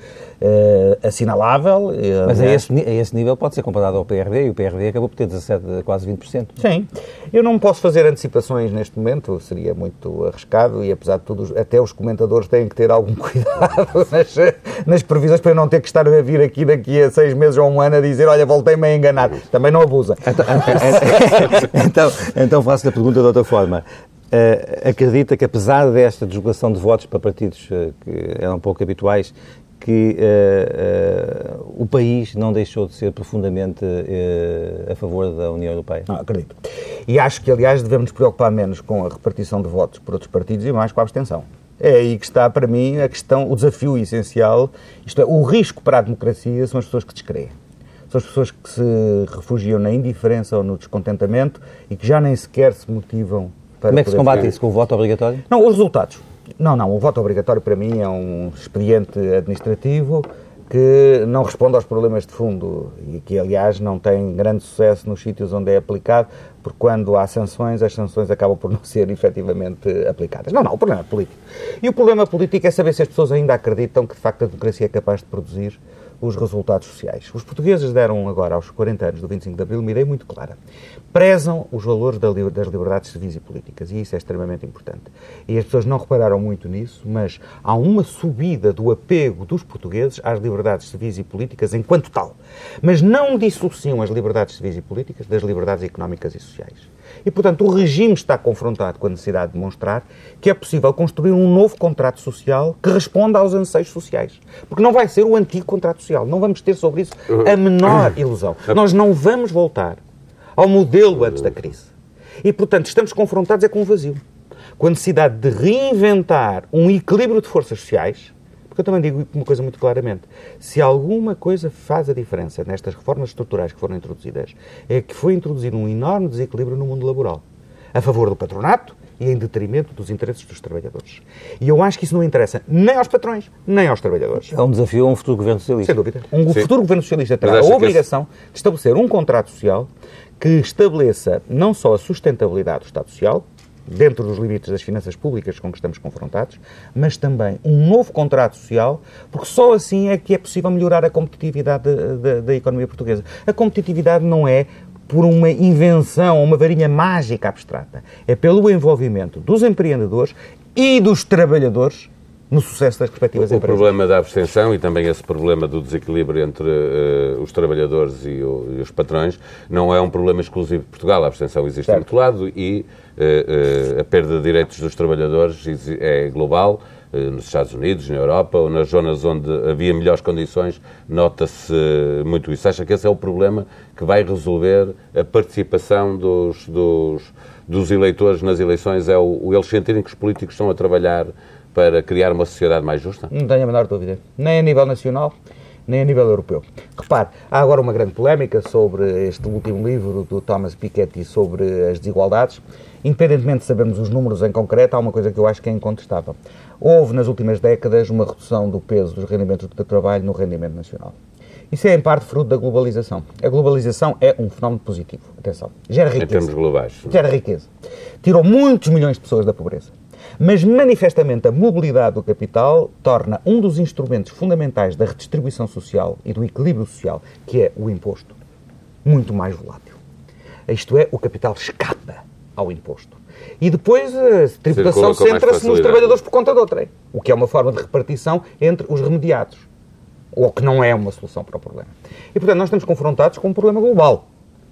Speaker 2: assinalável.
Speaker 3: Mas a esse, a esse nível pode ser comparado ao PRD e o PRD acabou por ter 17, quase 20%.
Speaker 2: Sim. Eu não posso fazer antecipações neste momento, seria muito arriscado e, apesar de tudo, até os comentadores têm que ter algum cuidado nas, nas previsões para eu não ter que estar a vir aqui daqui a seis meses ou um ano a dizer olha, voltei-me a enganar. Também não abusa.
Speaker 3: Então, então, então faço a pergunta de outra forma. Uh, acredita que, apesar desta deslocação de votos para partidos uh, que eram pouco habituais, que uh, uh, o país não deixou de ser profundamente uh, a favor da União Europeia.
Speaker 2: Não, acredito. E acho que, aliás, devemos nos preocupar menos com a repartição de votos por outros partidos e mais com a abstenção. É aí que está, para mim, a questão, o desafio essencial, isto é, o risco para a democracia são as pessoas que descreem. São as pessoas que se refugiam na indiferença ou no descontentamento e que já nem sequer se motivam
Speaker 3: para. Como é que se combate isso? Com o voto obrigatório?
Speaker 2: Não, os resultados. Não, não. O voto obrigatório para mim é um expediente administrativo que não responde aos problemas de fundo e que, aliás, não tem grande sucesso nos sítios onde é aplicado, porque quando há sanções, as sanções acabam por não ser efetivamente aplicadas. Não, não, o problema é político. E o problema político é saber se as pessoas ainda acreditam que, de facto, a democracia é capaz de produzir os resultados sociais. Os portugueses deram agora, aos 40 anos do 25 de Abril, uma ideia muito clara. Prezam os valores das liberdades civis e políticas, e isso é extremamente importante. E as pessoas não repararam muito nisso, mas há uma subida do apego dos portugueses às liberdades civis e políticas enquanto tal. Mas não dissociam as liberdades civis e políticas das liberdades económicas e sociais. E, portanto, o regime está confrontado com a necessidade de demonstrar que é possível construir um novo contrato social que responda aos anseios sociais. Porque não vai ser o antigo contrato social. Não vamos ter sobre isso a menor ilusão. Nós não vamos voltar ao modelo antes da crise. E, portanto, estamos confrontados é com um vazio. Com a necessidade de reinventar um equilíbrio de forças sociais porque eu também digo uma coisa muito claramente: se alguma coisa faz a diferença nestas reformas estruturais que foram introduzidas, é que foi introduzido um enorme desequilíbrio no mundo laboral, a favor do patronato e em detrimento dos interesses dos trabalhadores. E eu acho que isso não interessa nem aos patrões, nem aos trabalhadores.
Speaker 3: É um desafio a um futuro governo socialista.
Speaker 2: Sem dúvida. Um Sim. futuro governo socialista terá a obrigação esse... de estabelecer um contrato social que estabeleça não só a sustentabilidade do Estado Social, dentro dos limites das finanças públicas com que estamos confrontados, mas também um novo contrato social, porque só assim é que é possível melhorar a competitividade da, economia portuguesa. A competitividade não é por uma invenção, uma varinha mágica abstrata. É pelo envolvimento dos empreendedores e dos trabalhadores no sucesso das perspectivas
Speaker 1: O problema da abstenção e também esse problema do desequilíbrio entre uh, os trabalhadores e, o, e, os patrões não é um problema exclusivo de Portugal. A abstenção existe certo. em todo lado e uh, uh, a perda de direitos dos trabalhadores é global. Nos Estados Unidos, na Europa ou nas zonas onde havia melhores condições, nota-se muito isso. Acha que esse é o problema que vai resolver a participação dos, dos, dos eleitores nas eleições? É o, o eles sentirem que os políticos estão a trabalhar para criar uma sociedade mais justa?
Speaker 2: Não tenho a menor dúvida. Nem a nível nacional, nem a nível europeu. Repare, há agora uma grande polémica sobre este último livro do Thomas Piketty sobre as desigualdades. Independentemente de sabermos os números em concreto, há uma coisa que eu acho que é incontestável. Houve, nas últimas décadas, uma redução do peso dos rendimentos do trabalho no rendimento nacional. Isso é, em parte, fruto da globalização. A globalização é um fenómeno positivo. Atenção. Gera riqueza. Em
Speaker 1: termos globais.
Speaker 2: Gera riqueza. Tirou muitos milhões de pessoas da pobreza. Mas, manifestamente, a mobilidade do capital torna um dos instrumentos fundamentais da redistribuição social e do equilíbrio social, que é o imposto, muito mais volátil. Isto é, o capital escapa ao imposto. E depois a tributação centra-se nos trabalhadores por conta de outra, o que é uma forma de repartição entre os remediados, ou que não é uma solução para o problema. E, portanto, nós estamos confrontados com um problema global,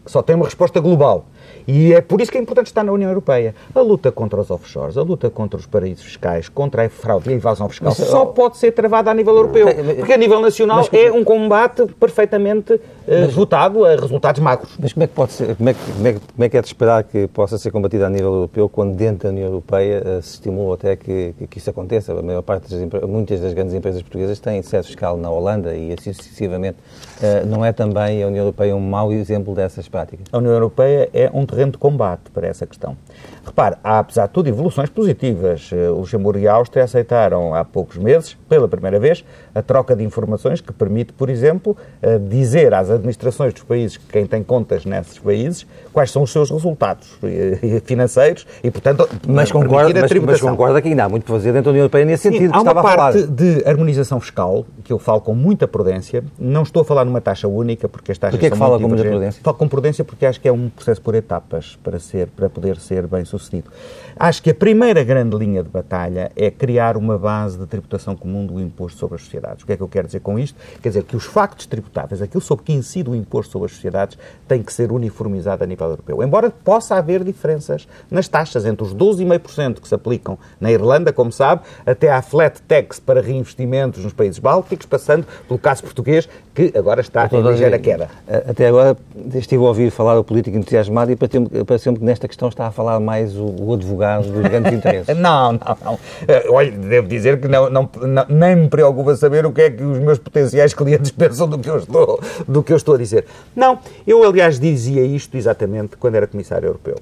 Speaker 2: que só tem uma resposta global. E é por isso que é importante estar na União Europeia. A luta contra os offshores, a luta contra os paraísos fiscais, contra a fraude e a evasão fiscal, mas, só oh, pode ser travada a nível europeu. Porque a nível nacional mas, é um combate perfeitamente uh, mas, votado a resultados magros.
Speaker 3: Mas como é que pode ser, como é que, como é, que, como é, que é de esperar que possa ser combatido a nível europeu quando dentro da União Europeia uh, se estimula até que, que, isso aconteça? A maior parte das muitas das grandes empresas portuguesas têm sede fiscal na Holanda e assim sucessivamente. Uh, não é também a União Europeia um mau exemplo dessas práticas?
Speaker 2: A União Europeia é um terreno de combate para essa questão. Repare, há, apesar de tudo, evoluções positivas. Eh, o Luxemburgo e a Áustria aceitaram há poucos meses, pela primeira vez, a troca de informações que permite, por exemplo, eh, dizer às administrações dos países, quem tem contas nesses países, quais são os seus resultados eh, financeiros e, portanto,
Speaker 3: mas concorda, mas, mas concorda que ainda há muito para fazer dentro da União Europeia nesse sentido. Sim,
Speaker 2: há uma parte de harmonização fiscal, que eu falo com muita prudência. Não estou a falar numa taxa única, porque as taxas
Speaker 3: Porquê é que fala com muita prudência?
Speaker 2: Falo com prudência porque acho que é um processo por etapas para, ser, para poder ser bem sucedido. Acho que a primeira grande linha de batalha é criar uma base de tributação comum do imposto sobre as sociedades. O que é que eu quero dizer com isto? Quer dizer que os factos tributáveis, aquilo sobre que incide o imposto sobre as sociedades, tem que ser uniformizado a nível europeu. Embora possa haver diferenças nas taxas entre os 12,5% que se aplicam na Irlanda, como sabe, até à flat tax para reinvestimentos nos países bálticos, passando pelo caso português, que agora está em ligeira queda.
Speaker 3: Até agora estive a ouvir falar o político entusiasmado e pareceu-me que nesta questão está a falar mais o, o advogado dos grandes interesses.
Speaker 2: não, não, não. Eh, olha, devo dizer que não, não, não, nem me preocupa saber o que é que os meus potenciais clientes pensam do que eu estou, do que eu estou a dizer. Não, eu aliás dizia isto exatamente quando era Comissário Europeu.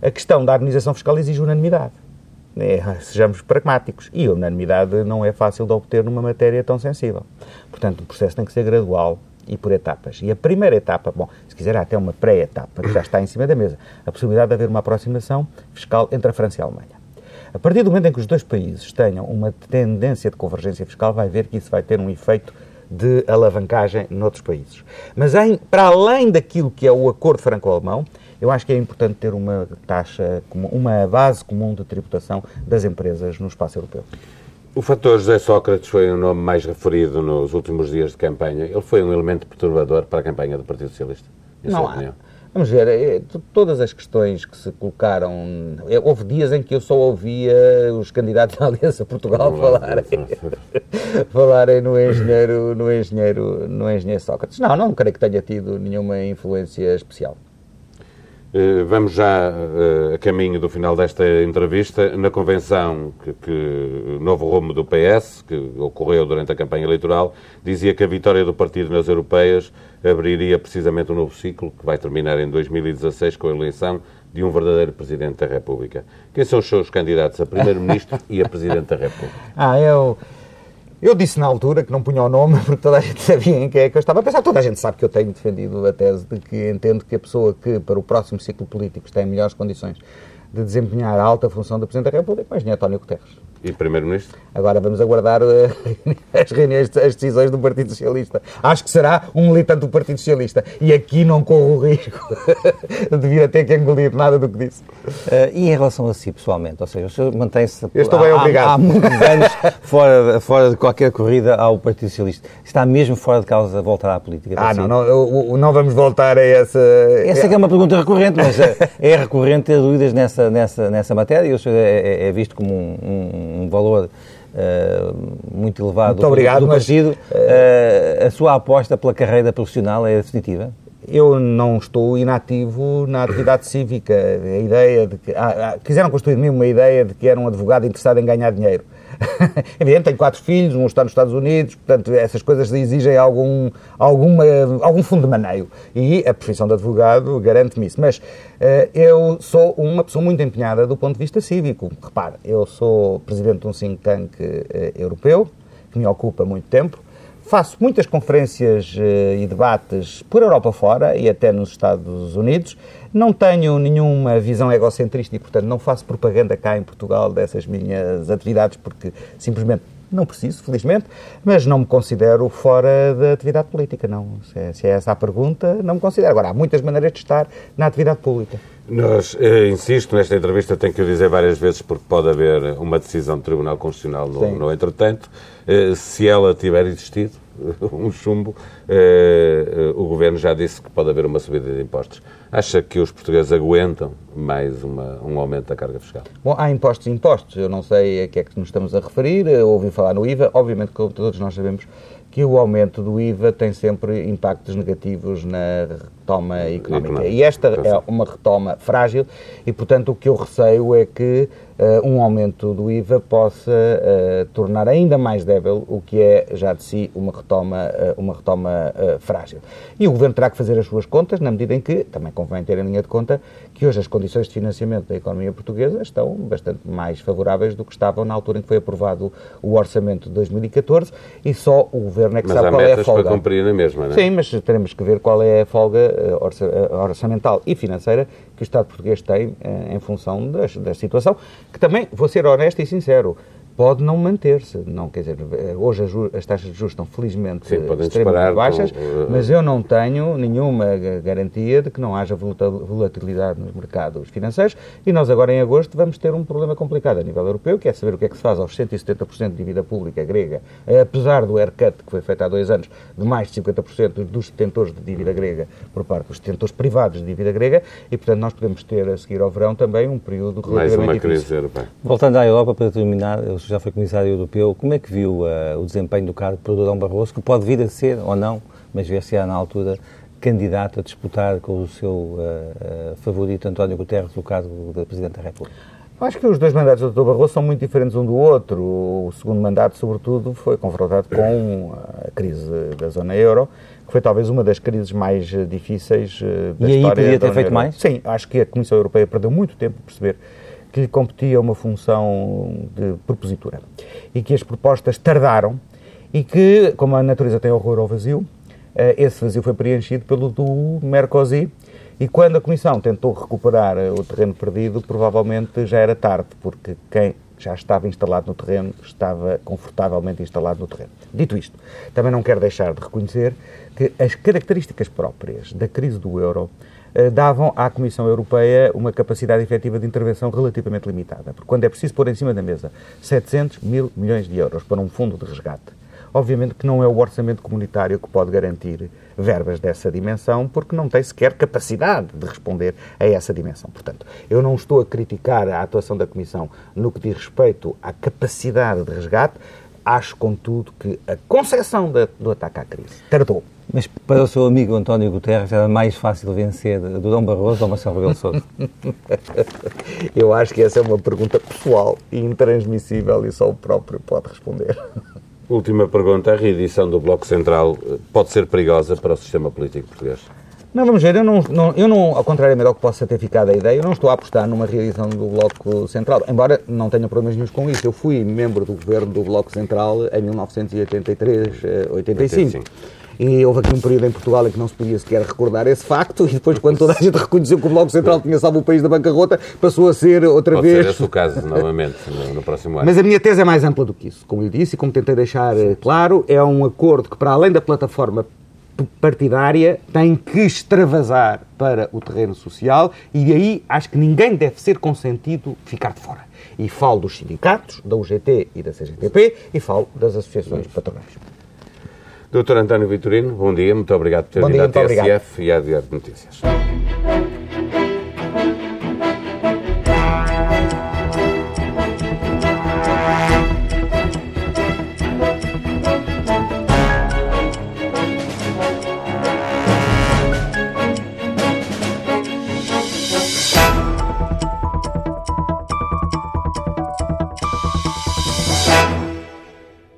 Speaker 2: A questão da harmonização fiscal exige unanimidade. É, sejamos pragmáticos. E a unanimidade não é fácil de obter numa matéria tão sensível. Portanto, o processo tem que ser gradual e por etapas. E a primeira etapa, bom, se quiser há até uma pré-etapa, que já está em cima da mesa, a possibilidade de haver uma aproximação fiscal entre a França e a Alemanha. A partir do momento em que os dois países tenham uma tendência de convergência fiscal, vai ver que isso vai ter um efeito de alavancagem noutros países. Mas em, para além daquilo que é o acordo franco-alemão, eu acho que é importante ter uma taxa, uma base comum de tributação das empresas no espaço europeu.
Speaker 1: O fator José Sócrates foi o nome mais referido nos últimos dias de campanha. Ele foi um elemento perturbador para a campanha do Partido Socialista,
Speaker 2: em Não sua opinião? Vamos ver, é, todas as questões que se colocaram. É, houve dias em que eu só ouvia os candidatos da Aliança Portugal falarem, falarem no, engenheiro, no, engenheiro, no engenheiro Sócrates. Não, não creio que tenha tido nenhuma influência especial.
Speaker 1: Eh, vamos já uh, a caminho do final desta entrevista. Na convenção que, que novo rumo do PS, que ocorreu durante a campanha eleitoral, dizia que a vitória do partido nas europeias abriria precisamente um novo ciclo, que vai terminar em 2016 com a eleição de um verdadeiro Presidente da República. Quem são os seus candidatos a Primeiro-Ministro e a Presidente da República?
Speaker 2: Ah, eu... Eu disse na altura que não punha o nome porque toda a gente sabia em quem é que eu estava a pensar. Toda a gente sabe que eu tenho defendido a tese de que entendo que a pessoa que para o próximo ciclo político tem melhores condições de desempenhar a alta função de Presidente da República, mas nem António Guterres.
Speaker 1: E Primeiro-Ministro?
Speaker 2: Agora vamos aguardar uh, as reuniões, as decisões do Partido Socialista. Acho que será um militante do Partido Socialista. E aqui não corro o risco de vir a ter que engolir nada do que disse.
Speaker 3: Uh, e em relação a si, pessoalmente? Ou seja, o senhor mantém-se
Speaker 2: estou bem obrigado.
Speaker 3: Há, há muitos anos fora, fora de qualquer corrida ao Partido Socialista. Está mesmo fora de causa voltar à política?
Speaker 2: Ah, não, não, não vamos voltar a essa...
Speaker 3: Essa é, é uma pergunta recorrente, mas é, é recorrente ter dúvidas nessa, nessa, nessa matéria e o senhor é, é visto como um, um um valor uh, muito elevado
Speaker 2: muito obrigado,
Speaker 3: do partido. Mas, uh, a sua aposta pela carreira profissional é definitiva?
Speaker 2: Eu não estou inativo na atividade cívica. A ideia de que. Ah, ah, quiseram construir de mim uma ideia de que era um advogado interessado em ganhar dinheiro. Evidente, tenho quatro filhos, um está nos Estados Unidos, portanto, essas coisas exigem algum, alguma, algum fundo de maneio. E a profissão de advogado garante-me isso. Mas uh, eu sou uma pessoa muito empenhada do ponto de vista cívico. Repare, eu sou presidente de um think tank uh, europeu, que me ocupa muito tempo. Faço muitas conferências uh, e debates por Europa fora e até nos Estados Unidos. Não tenho nenhuma visão egocentrista e, portanto, não faço propaganda cá em Portugal dessas minhas atividades porque simplesmente não preciso, felizmente, mas não me considero fora da atividade política, não. Se é, se é, essa a pergunta, não me considero. Agora, há muitas maneiras de estar na atividade pública.
Speaker 1: Nós, eh, insisto, nesta entrevista tenho que o dizer várias vezes porque pode haver uma decisão do Tribunal Constitucional no, no entretanto. Eh, se ela tiver existido, um chumbo, eh, o Governo já disse que pode haver uma subida de impostos. Acha que os portugueses aguentam mais uma, um aumento da carga fiscal?
Speaker 2: Bom, há impostos e impostos. Eu não sei a que é que nos estamos a referir. ouvi falar no IVA. Obviamente, como todos nós sabemos, que o aumento do IVA tem sempre impactos negativos na retoma económica. E esta é uma retoma frágil e, portanto, o que eu receio é que uh, um aumento do IVA possa uh, tornar ainda mais débil o que é já de si uma retoma, uh, uma retoma frágil. E o Governo terá que fazer as suas contas, na medida em que, também convém ter em linha de conta, que hoje as condições de financiamento da economia portuguesa estão bastante mais favoráveis do que estavam na altura em que foi aprovado o orçamento de 2014 e só o Governo é que
Speaker 1: mas
Speaker 2: sabe qual é a folga.
Speaker 1: Para cumprir na mesma, não é?
Speaker 2: Sim, mas teremos que ver qual é a folga orçamental e financeira que o Estado português tem em função das, da situação, que também, vou ser honesto e sincero, pode não manter-se. Não, quer dizer, hoje as, taxas de juros estão felizmente Sim, extremamente baixas, com, uh, mas eu não tenho nenhuma garantia de que não haja volatilidade nos mercados financeiros e nós agora em agosto vamos ter um problema complicado a nível europeu, que é saber o que é que se faz aos 170% de dívida pública grega, apesar do haircut que foi feito há dois anos de mais de 50% dos detentores de dívida grega por parte dos detentores privados de dívida grega e, portanto, nós podemos ter a seguir ao verão também um período relativamente
Speaker 1: Mais uma
Speaker 2: difícil.
Speaker 1: crise europeia.
Speaker 3: Voltando à Europa, para terminar, já foi Comissário Europeu, como é que viu uh, o desempenho do cargo por Durão Barroso, que pode vir a ser, ou não, mas ver se há na altura candidato a disputar com o seu uh, uh, favorito António Guterres o cargo de Presidente da República?
Speaker 2: Acho que os dois mandatos do Dr. Barroso são muito diferentes um do outro. O segundo mandato, sobretudo, foi confrontado com a crise da zona euro, que foi talvez uma das crises mais difíceis da
Speaker 3: e
Speaker 2: história. E
Speaker 3: aí podia ter feito mais?
Speaker 2: Sim, acho que a Comissão Europeia perdeu muito tempo a perceber que lhe competia uma função de propositura e que as propostas tardaram e que, como a natureza tem horror ao vazio, eh, esse vazio foi preenchido pelo do Mercosi e quando a Comissão tentou recuperar eh, o terreno perdido, provavelmente já era tarde, porque quem já estava instalado no terreno estava confortavelmente instalado no terreno. Dito isto, também não quero deixar de reconhecer que as características próprias da crise do euro davam à Comissão Europeia uma capacidade efetiva de intervenção relativamente limitada. Porque quando é preciso pôr em cima da mesa 700 mil milhões de euros para um fundo de resgate, obviamente que não é o orçamento comunitário que pode garantir verbas dessa dimensão, porque não tem sequer capacidade de responder a essa dimensão. Portanto, eu não estou a criticar a atuação da Comissão no que diz respeito à capacidade de resgate, acho, contudo, que a concepção do ataque à crise tardou.
Speaker 3: Mas para o seu amigo António Guterres era mais fácil vencer Durão Barroso ou Marcelo Rebelo Sousa?
Speaker 2: Eu acho que essa é uma pergunta pessoal e intransmissível e só o próprio pode responder.
Speaker 1: Última pergunta. A reedição do Bloco Central pode ser perigosa para o sistema político português?
Speaker 2: Não, vamos ver, eu não, não, eu não, ao contrário ao que possa ter ficado a ideia, eu não estou a apostar numa reedição do Bloco Central, embora não tenha problemas nenhum com isso. Eu fui membro do governo do Bloco Central em 1983, 85. 85. E houve aqui um período em Portugal em que não se podia sequer recordar esse facto, e depois, quando toda a gente reconheceu que o Bloco Central tinha salvo o país da bancarrota, passou a ser outra
Speaker 1: Pode
Speaker 2: vez.
Speaker 1: Ser esse o caso, novamente, no, no, próximo ano.
Speaker 2: Mas a minha tese é mais ampla do que isso. Como lhe disse e como tentei deixar eh, claro, é um acordo que, para além da plataforma partidária, tem que extravasar para o terreno social e aí acho que ninguém deve ser consentido ficar de fora. E falo dos sindicatos, da UGT e da CGTP, e falo das associações patronais.
Speaker 1: Doutor António Vitorino, bom dia, muito obrigado por ter vindo à TSF e à Diário de Notícias.